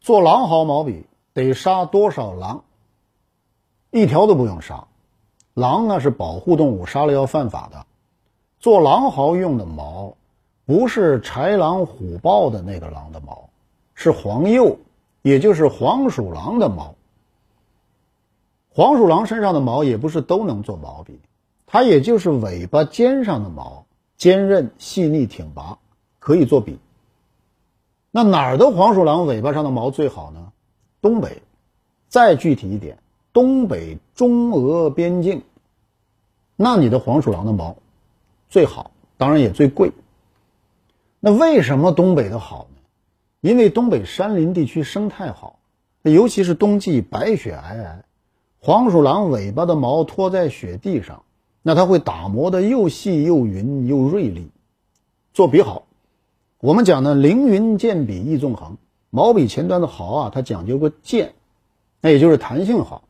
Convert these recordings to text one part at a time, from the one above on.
做狼毫毛笔得杀多少狼？一条都不用杀。狼呢是保护动物，杀了要犯法的。做狼毫用的毛，不是豺狼虎豹的那个狼的毛，是黄鼬，也就是黄鼠狼的毛。黄鼠狼身上的毛也不是都能做毛笔，它也就是尾巴尖上的毛，坚韧细腻挺拔，可以做笔。那哪儿的黄鼠狼尾巴上的毛最好呢？东北，再具体一点，东北中俄边境，那你的黄鼠狼的毛最好，当然也最贵。那为什么东北的好呢？因为东北山林地区生态好，尤其是冬季白雪皑皑，黄鼠狼尾巴的毛拖在雪地上，那它会打磨的又细又匀又锐利，做笔好。我们讲呢，凌云健笔意纵横，毛笔前端的毫啊，它讲究个健，那也就是弹性好。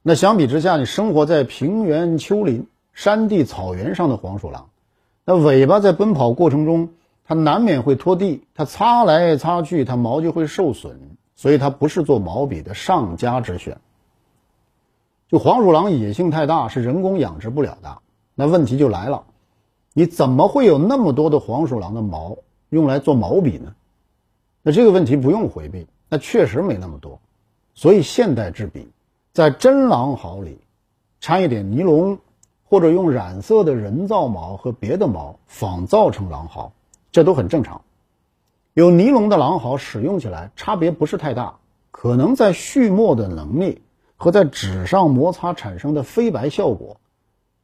那相比之下，你生活在平原、丘陵、山地、草原上的黄鼠狼，那尾巴在奔跑过程中，它难免会拖地，它擦来擦去，它毛就会受损，所以它不是做毛笔的上佳之选。就黄鼠狼野性太大，是人工养殖不了的。那问题就来了，你怎么会有那么多的黄鼠狼的毛？用来做毛笔呢？那这个问题不用回避，那确实没那么多。所以现代制笔在真狼毫里掺一点尼龙，或者用染色的人造毛和别的毛仿造成狼毫，这都很正常。有尼龙的狼毫使用起来差别不是太大，可能在蓄墨的能力和在纸上摩擦产生的飞白效果，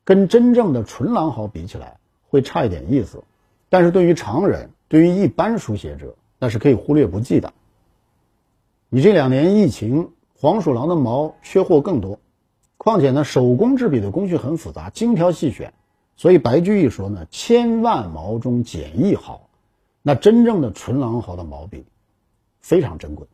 跟真正的纯狼毫比起来会差一点意思。但是对于常人，对于一般书写者，那是可以忽略不计的。你这两年疫情，黄鼠狼的毛缺货更多，况且呢，手工制笔的工序很复杂，精挑细选，所以白居易说呢：“千万毛中拣一毫。”那真正的纯狼毫的毛笔，非常珍贵。